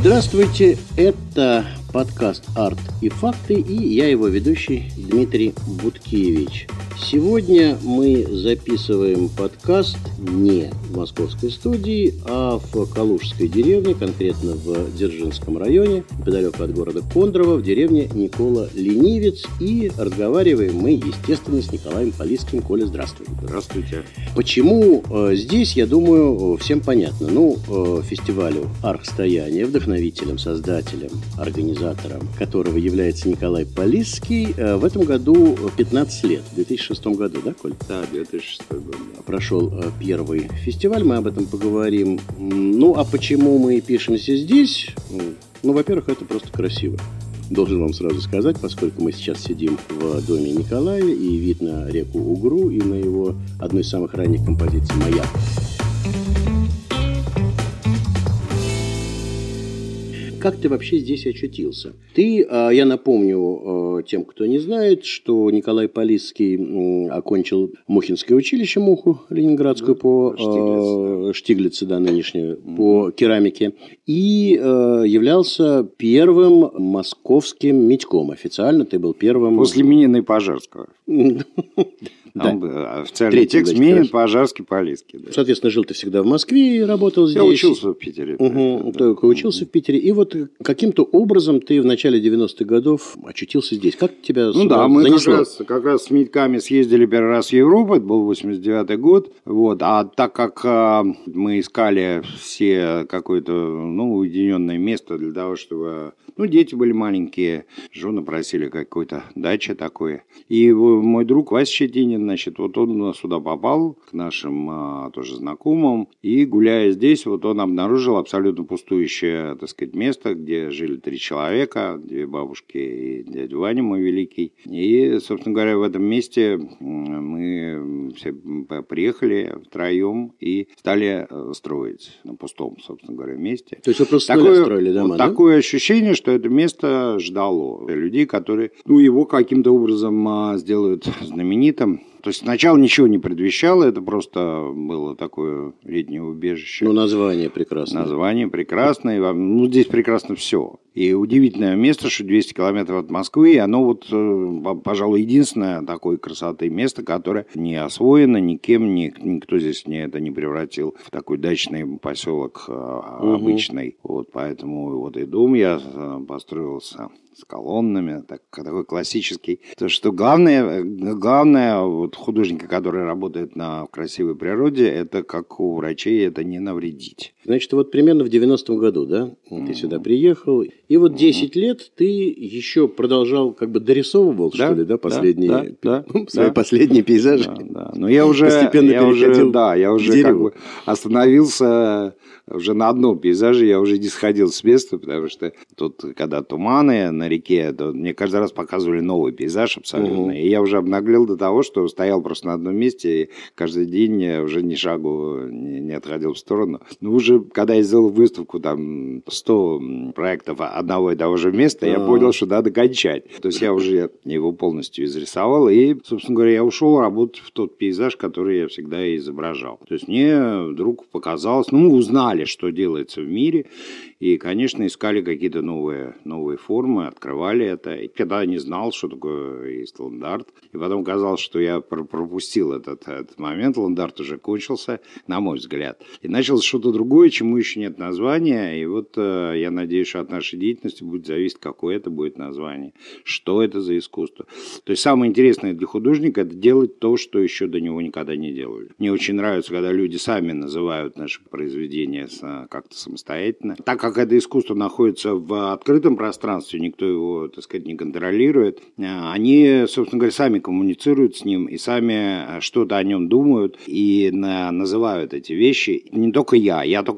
Здравствуйте, это подкаст «Арт и факты» и я его ведущий Дмитрий Буткевич. Сегодня мы записываем подкаст не в московской студии, а в Калужской деревне, конкретно в Дзержинском районе, неподалеку от города Кондрово, в деревне Никола Ленивец. И разговариваем мы, естественно, с Николаем Полиским. Коля, здравствуй. Здравствуйте. Почему э, здесь, я думаю, всем понятно. Ну, э, фестивалю «Архстояние», вдохновителем, создателем, организатором которого является Николай Полисский, э, в этом году 15 лет, в 2006 2006 году, да, Коль? Да, 2006 год. Да. Прошел э, первый фестиваль, мы об этом поговорим. Ну, а почему мы пишемся здесь? Ну, во-первых, это просто красиво. Должен вам сразу сказать, поскольку мы сейчас сидим в доме Николая, и вид на реку Угру, и на его одной из самых ранних композиций «Маяк». Как ты вообще здесь очутился? Ты, а, я напомню а, тем, кто не знает, что Николай Полисский окончил Мухинское училище Муху Ленинградскую по Штиглице, Штиглице да, нынешнюю, по керамике, и являлся первым московским медьком. Официально ты был первым... После Минина и Пожарского. Там да. официальный Третий, текст Минин, Пожарский, Полиский. Да. Соответственно, жил ты всегда в Москве и работал здесь. Я учился в Питере. Угу, да. Только учился в Питере. И вот каким-то образом ты в начале 90-х годов очутился здесь. Как тебя Ну да, мы занесло? как раз, как раз с медьками съездили первый раз в Европу, это был 89-й год. Вот. А так как а, мы искали все какое-то ну, уединенное место для того, чтобы... Ну, дети были маленькие, жены просили какой-то дача такой. И мой друг Вася Щетинин, значит, вот он сюда попал, к нашим а, тоже знакомым, и гуляя здесь, вот он обнаружил абсолютно пустующее, так сказать, место, где жили три человека, две бабушки и дядя Ваня мой великий. И, собственно говоря, в этом месте мы все приехали втроем и стали э, строить на пустом, собственно говоря, месте. То есть вы просто такое, строили дома, вот да? Такое ощущение, что это место ждало людей, которые, ну, его каким-то образом а, сделают знаменитым то есть сначала ничего не предвещало, это просто было такое летнее убежище. Ну, название прекрасное. Название прекрасное, ну, здесь прекрасно все. И удивительное место, что 200 километров от Москвы, и оно вот, э, пожалуй, единственное такой красоты место, которое не освоено никем, ни, никто здесь не это не превратил в такой дачный поселок угу. обычный. Вот поэтому вот и дом я э, построился с колоннами, так, такой классический. То, что главное, главное вот художника, который работает на красивой природе, это как у врачей, это не навредить. Значит, вот примерно в 90-м году, да, ты сюда приехал, и вот 10 лет ты еще продолжал, как бы дорисовывал, да, что ли, да, последние, да, да, свои да, последние пейзажи. Да, да. Но я уже, Постепенно я уже, да, я уже как бы остановился уже на одном пейзаже, я уже не сходил с места, потому что тут, когда туманы на реке, то мне каждый раз показывали новый пейзаж абсолютно, угу. и я уже обнаглел до того, что стоял просто на одном месте, и каждый день я уже ни шагу не, не отходил в сторону. Но уже, когда я сделал выставку, там, 100 проектов одного и того же места, я понял, что надо кончать. То есть я уже его полностью изрисовал, и, собственно говоря, я ушел работать в тот пейзаж, который я всегда изображал. То есть мне вдруг показалось, ну, мы узнали, что делается в мире, и, конечно, искали какие-то новые, новые формы, открывали это. И когда я не знал, что такое есть ленд-арт, и потом казалось, что я пропустил этот, этот момент, ленд-арт уже кончился, на мой взгляд. И началось что-то другое, чему еще нет названия, и вот э, я надеюсь, что от нашей деятельности будет зависеть, какое это будет название, что это за искусство. То есть самое интересное для художника – это делать то, что еще до него никогда не делали. Мне очень нравится, когда люди сами называют наши произведения как-то самостоятельно. Так как это искусство находится в открытом пространстве, никто его, так сказать, не контролирует, э, они, собственно говоря, сами коммуницируют с ним и сами э, что-то о нем думают и называют эти вещи. Не только я, я только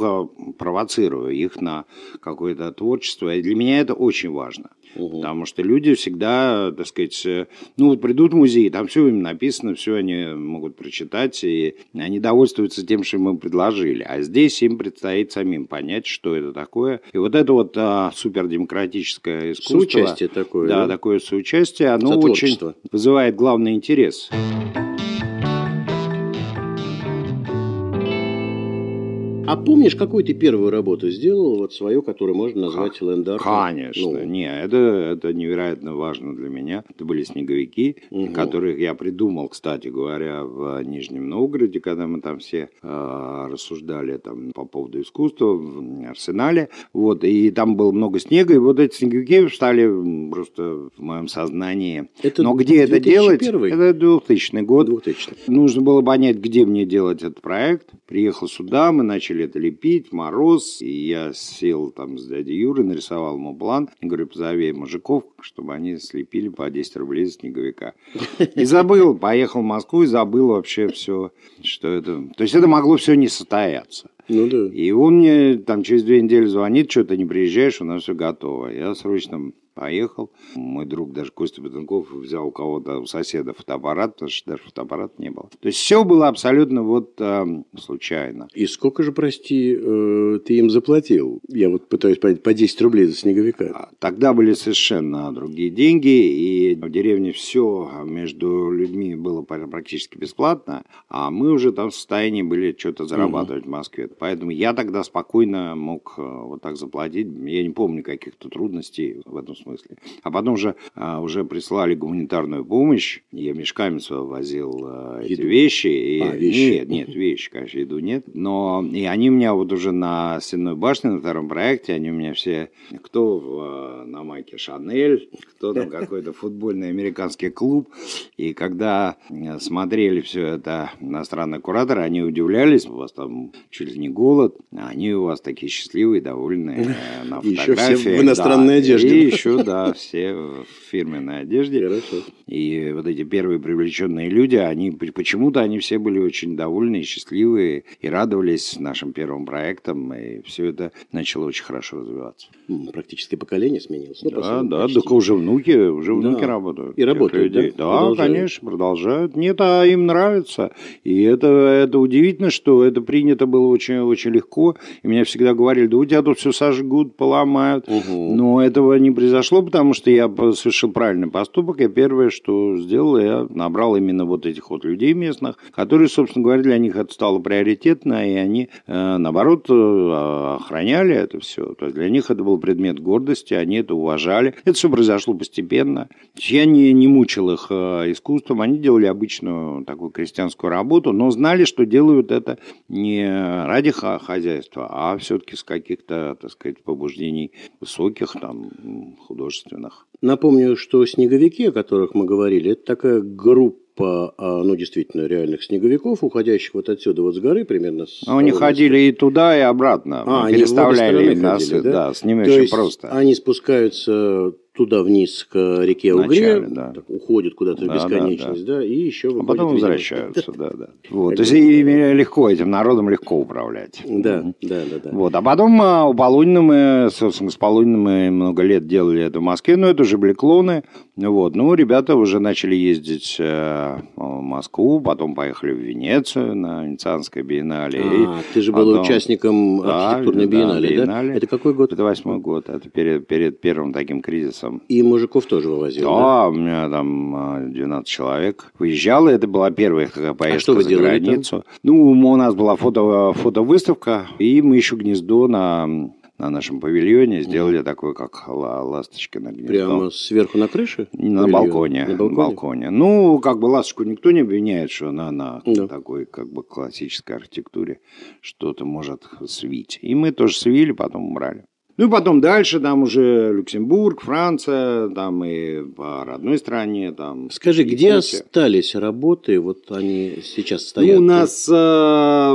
провоцирую их на какое-то творчество. И для меня это очень важно. Угу. Потому что люди всегда, так сказать, э, ну вот придут в музей, там все им написано, все они могут прочитать, и они довольствуются тем, что им предложили. А здесь им предстоит самим понять, что это такое. И вот это вот а, супердемократическое искусство. Соучастие такое. Да, да? такое соучастие, оно очень вызывает главный интерес. А помнишь, какую ты первую работу сделал, вот свою, которую можно назвать ленд-артом? Конечно. Ну. Не, это, это невероятно важно для меня. Это были снеговики, угу. которых я придумал, кстати говоря, в Нижнем Новгороде, когда мы там все э, рассуждали там, по поводу искусства в Арсенале. Вот, и там было много снега, и вот эти снеговики стали просто в моем сознании. Это Но где это делать? Это 2000 год. 2000. Нужно было понять, где мне делать этот проект. Приехал сюда, мы начали начали это лепить, мороз, и я сел там с дядей Юрой, нарисовал ему план, говорю, позови мужиков, чтобы они слепили по 10 рублей за снеговика. И забыл, поехал в Москву и забыл вообще все, что это... То есть это могло все не состояться. Ну да. И он мне там через две недели звонит, что ты не приезжаешь, у нас все готово. Я срочно поехал. Мой друг даже Костя Бетенков взял у кого-то, у соседа фотоаппарат, потому что даже фотоаппарата не было. То есть все было абсолютно вот э, случайно. И сколько же, прости, э, ты им заплатил? Я вот пытаюсь понять, по 10 рублей за снеговика. А, тогда были совершенно другие деньги, и в деревне все между людьми было практически бесплатно, а мы уже там в состоянии были что-то зарабатывать угу. в Москве. Поэтому я тогда спокойно мог э, вот так заплатить. Я не помню каких-то трудностей в этом смысле. А потом же а, уже прислали гуманитарную помощь. Я мешками возил а, эти вещи. И... А, вещи. Нет, нет, вещи, конечно, еду нет. Но и они у меня вот уже на Стенной башне, на втором проекте, они у меня все, кто в, а, на майке Шанель, кто там какой-то футбольный американский клуб. И когда смотрели все это иностранные кураторы, они удивлялись, у вас там чуть ли не голод, а они у вас такие счастливые, довольные на фотографии. Еще все в иностранной да, одежде. И еще еще, да, все в фирменной одежде. Хорошо. И вот эти первые привлеченные люди, они почему-то они все были очень довольны и счастливые, и радовались нашим первым проектам, и все это начало очень хорошо развиваться. Практически поколение сменилось. Ну, да, да, только уже внуки, уже внуки да. работают. И работают, людей. да? Да, продолжают. конечно, продолжают. Нет, а им нравится. И это, это удивительно, что это принято было очень, очень легко. И меня всегда говорили, да у тебя тут все сожгут, поломают. Угу. Но этого не произошло произошло, потому что я совершил правильный поступок. Я первое, что сделал, я набрал именно вот этих вот людей местных, которые, собственно говоря, для них это стало приоритетно, и они, э, наоборот, э, охраняли это все. То есть для них это был предмет гордости, они это уважали. Это все произошло постепенно. Я не, не мучил их э, искусством, они делали обычную такую крестьянскую работу, но знали, что делают это не ради хозяйства, а все-таки с каких-то, так сказать, побуждений высоких, там, художественных. Напомню, что снеговики, о которых мы говорили, это такая группа а, ну, действительно, реальных снеговиков, уходящих вот отсюда, вот с горы примерно. С а они ходили и туда, и обратно. А, Мы переставляли их ходили, да? да, с ними То очень просто. Они спускаются туда вниз к реке Угре, да. уходят куда-то да, в бесконечность, да, да. да, и еще А потом возвращаются, да, да. Вот, то есть ими легко, этим народом легко управлять. Да, да, да, да. Вот, а потом а, у Полунина мы, собственно, с Полунина мы много лет делали это в Москве, но это уже были клоны, вот, ну, ребята уже начали ездить э, в Москву, потом поехали в Венецию на Венецианское биеннале. А, ты же был участником архитектурной да, биеннале, да, биеннале. Это какой год? Это восьмой год, это перед, перед первым таким кризисом там. И мужиков тоже вывозил, да? Да, у меня там 12 а, человек. Выезжало, это была первая поездка а что вы за границу. Там? Ну, у нас была фото, фотовыставка, и мы еще гнездо на на нашем павильоне сделали mm. такое, как ласточка на гнездо. Прямо сверху на крыше? На балконе, на балконе. балконе. Ну, как бы ласточку никто не обвиняет, что она на да. такой как бы классической архитектуре что-то может свить. И мы тоже свили, потом убрали. Ну и потом дальше, там уже Люксембург, Франция, там и по родной стране. Там, Скажи, где остались работы, вот они сейчас стоят? Ну, у нас э,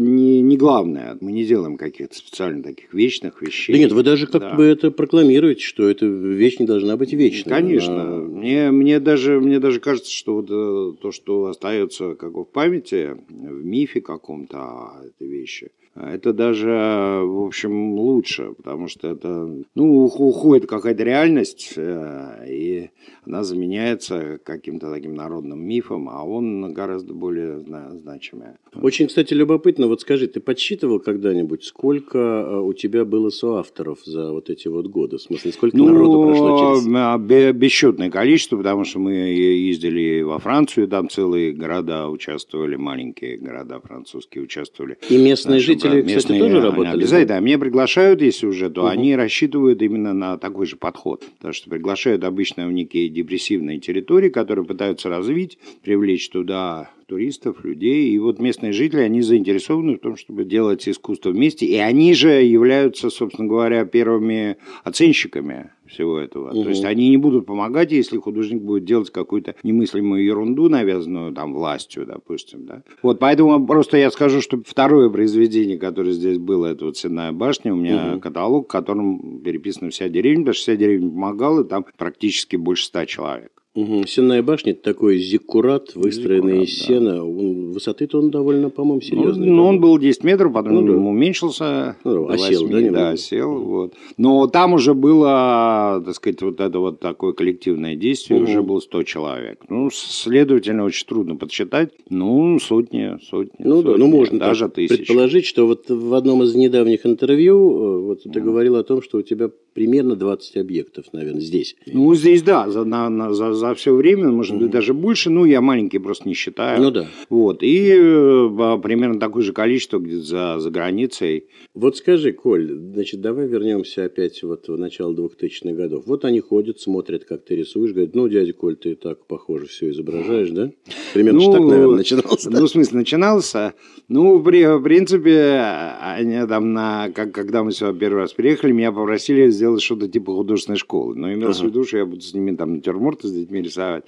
не, не главное, мы не делаем каких-то специально таких вечных вещей. Да нет, вы даже как да. бы это прокламируете, что эта вещь не должна быть вечной. Конечно. Она... Мне, мне, даже, мне даже кажется, что вот э, то, что остается как бы в памяти, в мифе каком-то этой вещи, это даже, в общем, лучше, потому что это, ну, уходит какая-то реальность, э, и она заменяется каким-то таким народным мифом, а он гораздо более значимый. Очень, кстати, любопытно, вот скажи, ты подсчитывал когда-нибудь, сколько э, у тебя было соавторов за вот эти вот годы? В смысле, сколько ну, народу прошло через... А, бесчетное количество, потому что мы ездили во Францию, там целые города участвовали, маленькие города французские участвовали. И местные Наши, жители, местные, кстати, тоже работали? Обязательно. Да? Меня приглашают, если уже, то угу. они рассчитывают именно на такой же подход. Потому что приглашают обычно в некие депрессивные территории, которые пытаются развить, привлечь туда туристов, людей. И вот местные жители, они заинтересованы в том, чтобы делать искусство вместе. И они же являются, собственно говоря, первыми оценщиками всего этого. Угу. То есть они не будут помогать, если художник будет делать какую-то немыслимую ерунду, навязанную там властью, допустим. Да? Вот поэтому просто я скажу, что второе произведение, которое здесь было, это вот «Сенная башня», у меня угу. каталог, в котором переписана вся деревня, потому что вся деревня помогала, там практически больше ста человек. Угу. Сенная башня – это такой зиккурат, выстроенный из сена. Да. Высоты-то он довольно, по-моему, серьезный. Ну, он был 10 метров, потом ну, да. уменьшился. Ну, осел, 8, да? Немного? Да, осел. Вот. Но там уже было, так сказать, вот это вот такое коллективное действие, угу. уже было 100 человек. Ну, следовательно, очень трудно подсчитать. Ну, сотни, сотни. Ну сотни, да, ну можно даже тысячи. предположить, что вот в одном из недавних интервью э, вот ты говорил о том, что у тебя примерно 20 объектов, наверное, здесь. Ну, здесь, да, за, на, на, за, за все время, может быть, даже больше, ну, я маленький просто не считаю. Ну, да. Вот, и э, примерно такое же количество где-то за, за границей. Вот скажи, Коль, значит, давай вернемся опять вот в начало 2000-х годов. Вот они ходят, смотрят, как ты рисуешь, говорят, ну, дядя Коль, ты так, похоже, все изображаешь, да? Примерно ну, так, наверное, начинался. Ну, в смысле, начинался. Ну, при, в принципе, они там, на, как, когда мы сюда первый раз приехали, меня попросили сделать что-то типа художественной школы. Но имелось ага. в виду, что я буду с ними там натюрморты с детьми рисовать.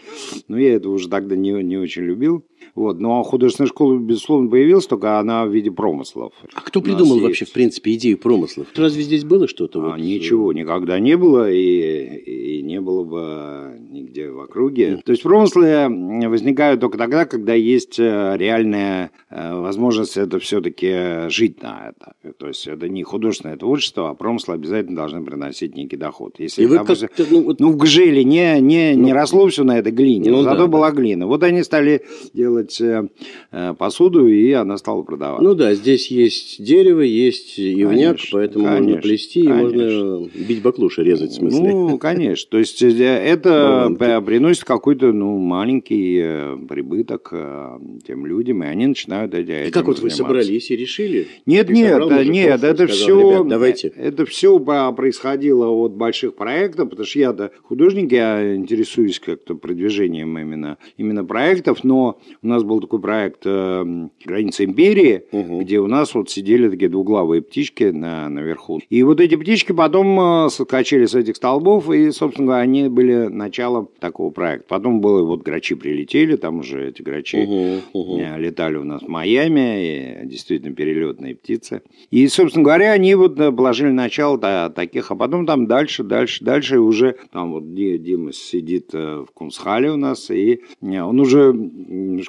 Но я это уже тогда не, не очень любил. Вот. Ну, а художественная школа, безусловно, появилась, только она в виде промыслов. А кто придумал вообще, в принципе, идею промыслов? Разве здесь было что-то? А, вот? Ничего никогда не было, и, и не было бы нигде в округе. Mm. То есть промыслы возникают только тогда, когда есть э, реальная э, возможность это все-таки жить на это. То есть это не художественное творчество, а промыслы обязательно должны приносить некий доход. Если, и вы допустим, ну, вот... ну, в Гжеле не, не, ну, не росло все на этой глине, ну, зато да, была да. глина. Вот они стали делать э, посуду, и она стала продаваться. Ну да, здесь есть дерево, есть ивняк, конечно, поэтому конечно, можно плести конечно. и можно бить баклуши, резать в смысле. Ну, конечно. То есть это приносит какой-то ну, маленький э, прибыток э, тем людям, и они начинают этим И как вот вы собрались и решили? Нет, нет, собрал, нет, это сказал, все, давайте. это все происходило от больших проектов, потому что я-то художник, я интересуюсь как-то продвижением именно, именно проектов, но у нас был такой проект э, «Граница империи», угу. где у нас вот сидели такие двуглавые птички на, наверху. И вот эти птички потом соскочили с этих столбов, и, собственно говоря, они были началом такого проекта. Потом было вот грачи прилетели, там уже эти грачи угу, угу. летали у нас в Майами, и действительно перелетные птицы. И, собственно говоря, они вот э, положили начало да, таких, а потом там дальше, дальше, дальше уже там вот Дима сидит э, в Кунсхале у нас, и он уже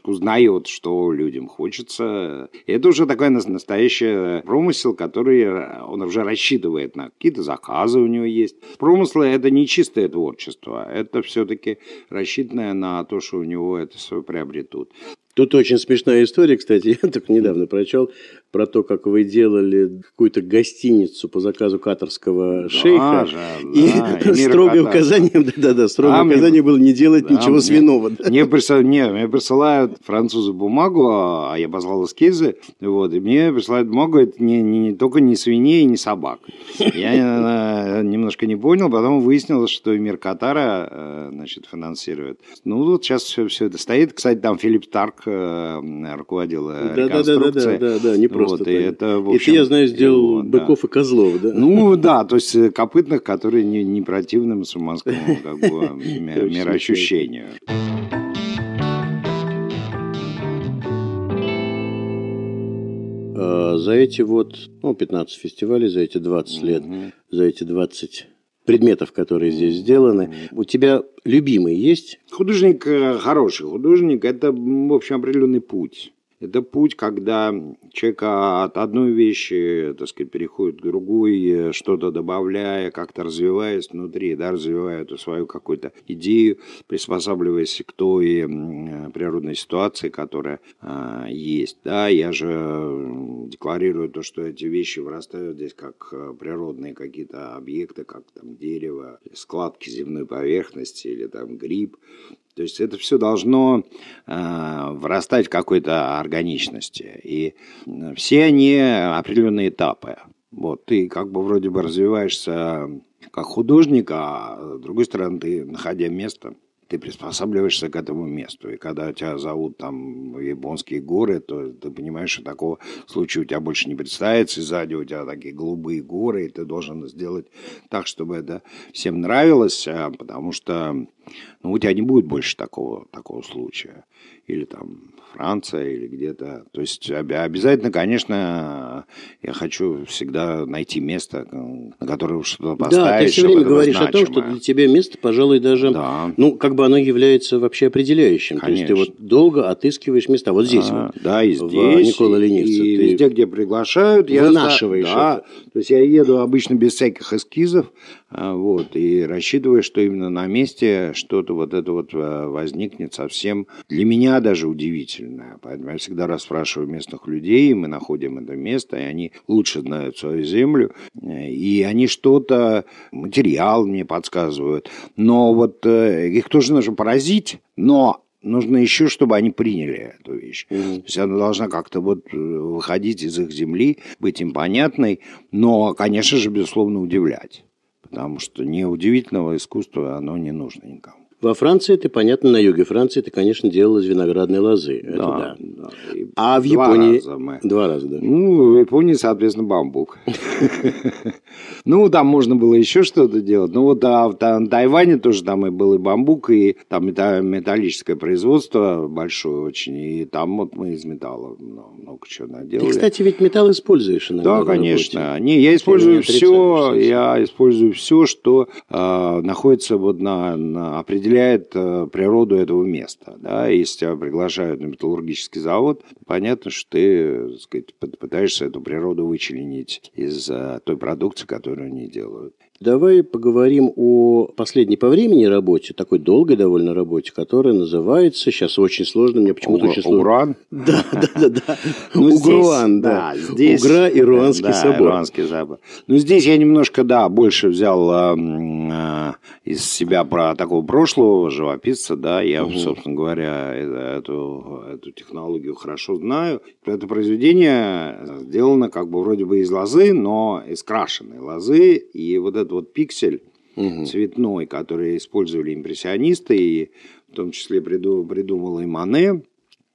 немножко узнает, что людям хочется. И это уже такой настоящий промысел, который он уже рассчитывает на какие-то заказы у него есть. Промыслы – это не чистое творчество, это все-таки рассчитанное на то, что у него это все приобретут. Тут очень смешная история, кстати, я только недавно прочел про то, как вы делали какую-то гостиницу по заказу катарского шейха. Да, и да, строгое указание, да-да-да, строгое а указание мне, было не делать да, ничего мне, свиного. Мне, присылают, не, мне присылают французы бумагу, а я послал эскизы, вот, и мне присылают бумагу, это не, не, не только не свиней, не собак. Я э, немножко не понял, потом выяснилось, что мир Катара э, значит, финансирует. Ну, вот сейчас все, все это стоит. Кстати, там Филипп Старк э, руководил реконструкцией. Да, да, да, да, не просто вот, и это, в общем, это, я знаю, сделал его, быков да. и козлов, да? Ну, да, то есть копытных, которые не, не противны мусульманскому как бы, мироощущению. А, за эти вот, ну, 15 фестивалей, за эти 20 лет, за эти 20 предметов, которые здесь сделаны. У тебя любимый есть? Художник э, хороший. Художник – это, в общем, определенный путь. Это путь, когда человек от одной вещи, так сказать, переходит к другой, что-то добавляя, как-то развиваясь внутри, да, развивая эту свою какую-то идею, приспосабливаясь к той природной ситуации, которая а, есть. Да, я же декларирую то, что эти вещи вырастают здесь как э, природные какие-то объекты, как там дерево, складки земной поверхности или там гриб. То есть это все должно э, вырастать в какой-то органичности. И все они определенные этапы. Вот, ты как бы вроде бы развиваешься как художник, а с другой стороны, ты, находя место, ты приспосабливаешься к этому месту. И когда тебя зовут там японские горы, то ты понимаешь, что такого случая у тебя больше не представится, и сзади у тебя такие голубые горы, и ты должен сделать так, чтобы это всем нравилось, а, потому что ну, у тебя не будет больше такого, такого случая. Или там Франция, или где-то. То есть обязательно, конечно, я хочу всегда найти место, на которое что-то поставить. Да, ты все время говоришь значимое. о том, что для тебя место, пожалуй, даже, да. ну, как бы оно является вообще определяющим. Конечно. То есть ты вот долго отыскиваешь места. Вот здесь а, вот. Да, и здесь. Никола Ленивца. И ты везде, где приглашают. Я вынашиваешь да, это. То есть я еду обычно без всяких эскизов, вот, и рассчитываю, что именно на месте что-то вот это вот а, возникнет совсем для меня даже удивительное. Поэтому я всегда расспрашиваю местных людей, мы находим это место, и они лучше знают свою землю, и они что-то, материал мне подсказывают. Но вот э, их тоже нужно поразить, но нужно еще, чтобы они приняли эту вещь. Mm-hmm. То есть она должна как-то вот э, выходить из их земли, быть им понятной, но, конечно же, безусловно, удивлять потому что неудивительного искусства оно не нужно никому. Во Франции ты, понятно, на юге Франции ты, конечно, делал из виноградной лозы. Это да. А в Японии... Два раза мы. Два раза, да. Ну, в Японии, соответственно, бамбук. Ну, там можно было еще что-то делать. Ну, вот а в Тайване тоже там и был и бамбук, и там металлическое производство большое очень. И там вот мы из металла много чего наделали. Ты, кстати, ведь металл используешь иногда Да, конечно. Не, я использую все, я использую все, что э, находится вот на, определяет э, природу этого места. Да? Если тебя приглашают на металлургический завод, понятно, что ты так сказать, пытаешься эту природу вычленить из э, той продукции, которую они делают. Давай поговорим о последней по времени работе, такой долгой довольно работе, которая называется, сейчас очень сложно, мне почему-то очень сложно. Угран? Да, да, да, да. Ну, Угруан, да. Здесь, Угра и Руанский да, собор. Руанский собор. Ну, здесь я немножко, да, больше взял э, э, из себя про такого прошлого живописца, да, я, угу. собственно говоря, эту, эту технологию хорошо знаю. Это произведение сделано как бы вроде бы из лозы, но из крашеной лозы, и вот это вот пиксель угу. цветной, который использовали импрессионисты, и в том числе придумал и Мане,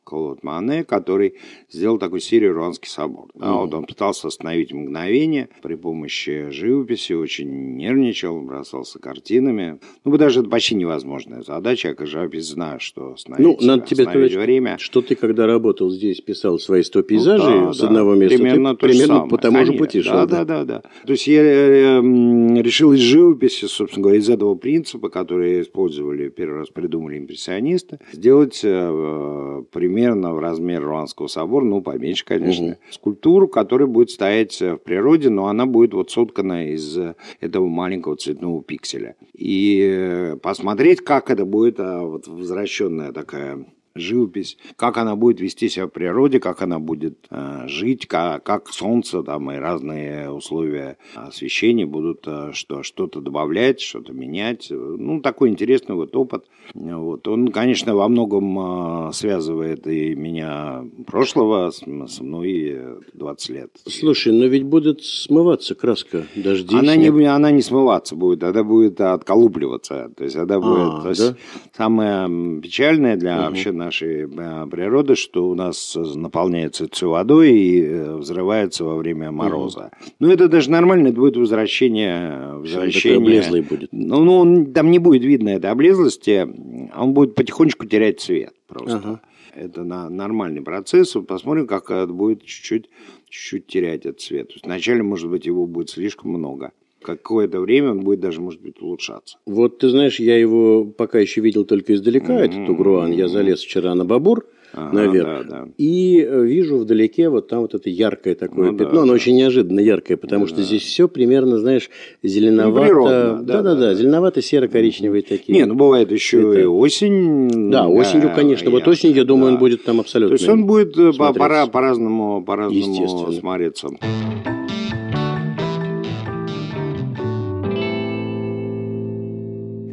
Клод Мане, который сделал такую серию «Руанский собор». Да, вот он пытался остановить мгновение при помощи живописи, очень нервничал, бросался картинами. Ну, даже это почти невозможная задача, я как живопись знаю, что остановить, ну, надо тебе сказать, время. что ты, когда работал здесь, писал свои 100 пейзажей ну, да, с да, одного места, примерно, ты примерно самое, по тому конечно, же пути шел. Да, да, да, да. То есть я э, решил из живописи, собственно говоря, из этого принципа, который использовали, первый раз придумали импрессионисты, сделать э, пример примерно в размер Руанского собора, ну, поменьше, конечно, угу. скульптуру, которая будет стоять в природе, но она будет вот соткана из этого маленького цветного пикселя. И э, посмотреть, как это будет а, вот возвращенная такая живопись, как она будет вести себя в природе, как она будет э, жить, как, как солнце там и разные условия освещения будут э, что, что-то добавлять, что-то менять. Ну, такой интересный вот опыт. Вот. Он, конечно, во многом э, связывает и меня прошлого с, со мной 20 лет. Слушай, но ведь будет смываться краска дожди. Она не, она не смываться будет, она будет отколупливаться. То есть она а, будет... То есть, самое печальное для угу. вообще нашей э, природы, что у нас наполняется все водой и э, взрывается во время мороза. Угу. Ну, это даже нормально, это будет возвращение... возвращение... облезлый будет. Ну, ну, он, там не будет видно этой облезлости, он будет потихонечку терять цвет просто. Ага. Это на, нормальный процесс. Посмотрим, как это будет чуть-чуть, чуть-чуть терять этот цвет. Вначале, может быть, его будет слишком много какое-то время он будет даже, может быть, улучшаться. Вот ты знаешь, я его пока еще видел только издалека, mm-hmm. этот Угруан. Я залез вчера на Бабур, ага, наверх. Да, да. И э, вижу вдалеке вот там вот это яркое такое ну, пятно, да, оно да. очень неожиданно яркое, потому да, что да. здесь все примерно, знаешь, зеленовато. Да, да, да, зеленовато-серо-коричневые такие. Не, ну бывает еще это... и осень. Да, осенью, конечно. Вот осенью, я думаю, он будет там абсолютно. То есть он будет э, по-разному по-разному смотреться.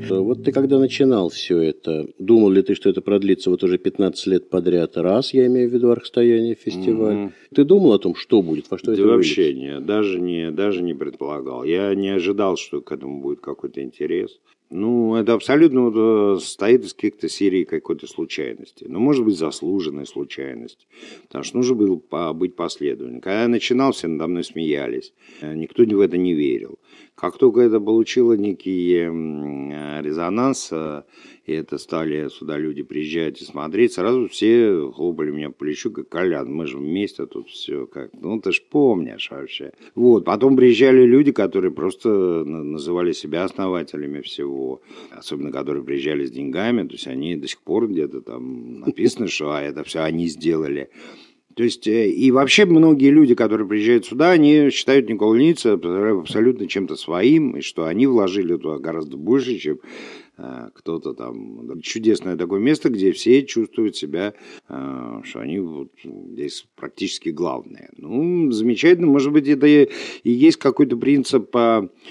Вот ты когда начинал все это, думал ли ты, что это продлится вот уже 15 лет подряд раз, я имею в виду архстояние фестиваль? Mm-hmm. Ты думал о том, что будет, во что да это вообще не, даже не, даже не предполагал. Я не ожидал, что к этому будет какой-то интерес. Ну, это абсолютно вот, э, состоит из каких-то серий какой-то случайности. Но, может быть, заслуженной случайности. Потому что нужно было быть последовательным. Когда я начинал, все надо мной смеялись. Э, никто в это не верил. Как только это получило некий э, резонанс, и это стали сюда люди приезжать и смотреть, сразу все хлопали меня по плечу, как Колян, мы же вместе тут все как, ну ты ж помнишь вообще. Вот, потом приезжали люди, которые просто называли себя основателями всего, особенно которые приезжали с деньгами, то есть они до сих пор где-то там написано, что а, это все они сделали. То есть, э, и вообще многие люди, которые приезжают сюда, они считают Никола Ницца абсолютно чем-то своим, и что они вложили туда гораздо больше, чем кто-то там. Чудесное такое место, где все чувствуют себя, э, что они вот здесь практически главные. Ну, замечательно. Может быть, это и есть какой-то принцип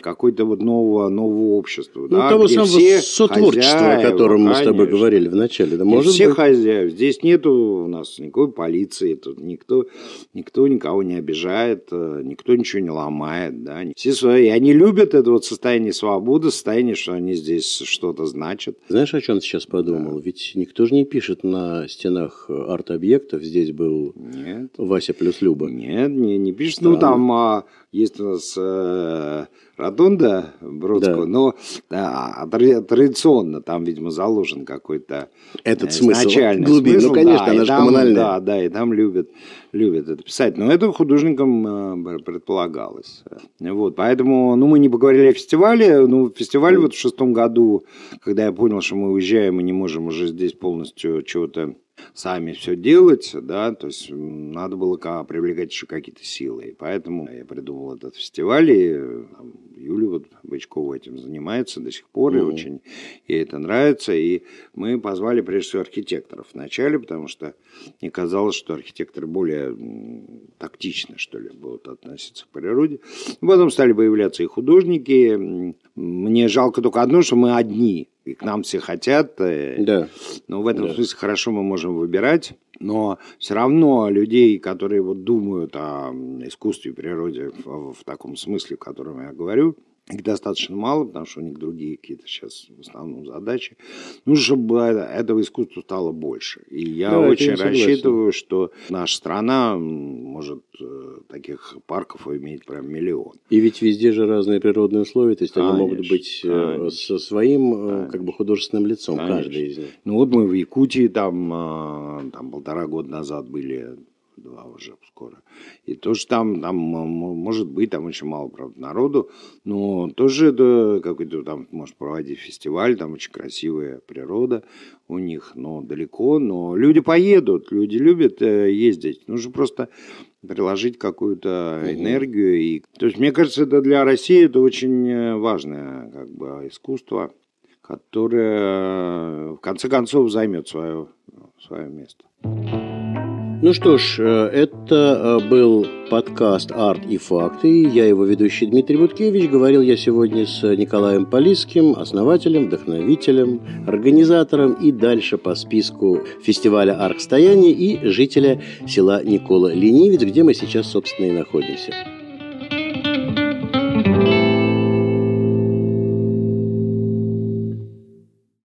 какой-то вот нового, нового общества. Ну, да, того самого сотворчества, хозяева, о котором мы конечно, с тобой говорили в начале. Да, может все быть... хозяев. Здесь нету у нас никакой полиции, тут никто, никто никого не обижает, э, никто ничего не ломает. Да. Все свои. И они любят это вот состояние свободы, состояние, что они здесь что что-то значит. Знаешь, о чем сейчас подумал? Да. Ведь никто же не пишет на стенах арт-объектов. Здесь был Нет. Вася плюс Люба. Нет, не, не пишет. Ну, там а, есть у нас э, Ротонда Бродского, да. но да, традиционно там, видимо, заложен какой-то этот э, смысл, глубин. Смысл, ну, конечно, да, она же там, коммунальная. Да, да, и там любят, любят это писать. Но это художникам э, предполагалось. Вот, поэтому, ну, мы не поговорили о фестивале. Ну, фестиваль вот в шестом году, когда я понял, что мы уезжаем и не можем уже здесь полностью чего-то сами все делать, да, то есть надо было привлекать еще какие-то силы. И поэтому я придумал этот фестиваль, и там, Юля вот Бычкова этим занимается до сих пор, mm-hmm. и очень ей это нравится. И мы позвали прежде всего архитекторов вначале, потому что мне казалось, что архитекторы более тактично, что ли, будут относиться к природе. Потом стали появляться и художники. Мне жалко только одно, что мы одни и к нам все хотят. Э, да. Но в этом да. смысле хорошо мы можем выбирать. Но все равно людей, которые вот думают о искусстве и природе в, в таком смысле, в котором я говорю, их достаточно мало, потому что у них другие какие-то сейчас в основном задачи. Нужно, чтобы этого искусства стало больше. И я да, очень рассчитываю, что наша страна может э, таких парков иметь прям миллион. И ведь везде же разные природные условия, то есть конечно, они могут быть э, конечно. со своим конечно. как бы художественным лицом, конечно. каждый из них. Ну вот мы в Якутии там, там полтора года назад были два уже скоро. И тоже там, там может быть, там очень мало, правда, народу, но тоже это какой-то там может проводить фестиваль, там очень красивая природа у них, но далеко, но люди поедут, люди любят э, ездить. Нужно просто приложить какую-то энергию. И, то есть, мне кажется, это для России это очень э, важное как бы, искусство, которое в конце концов займет свое, свое место. Ну что ж, э, это э, был подкаст «Арт и факты». Я его ведущий Дмитрий Буткевич. Говорил я сегодня с Николаем Полиским, основателем, вдохновителем, организатором и дальше по списку фестиваля «Арк стояния» и жителя села Никола Ленивец, где мы сейчас, собственно, и находимся.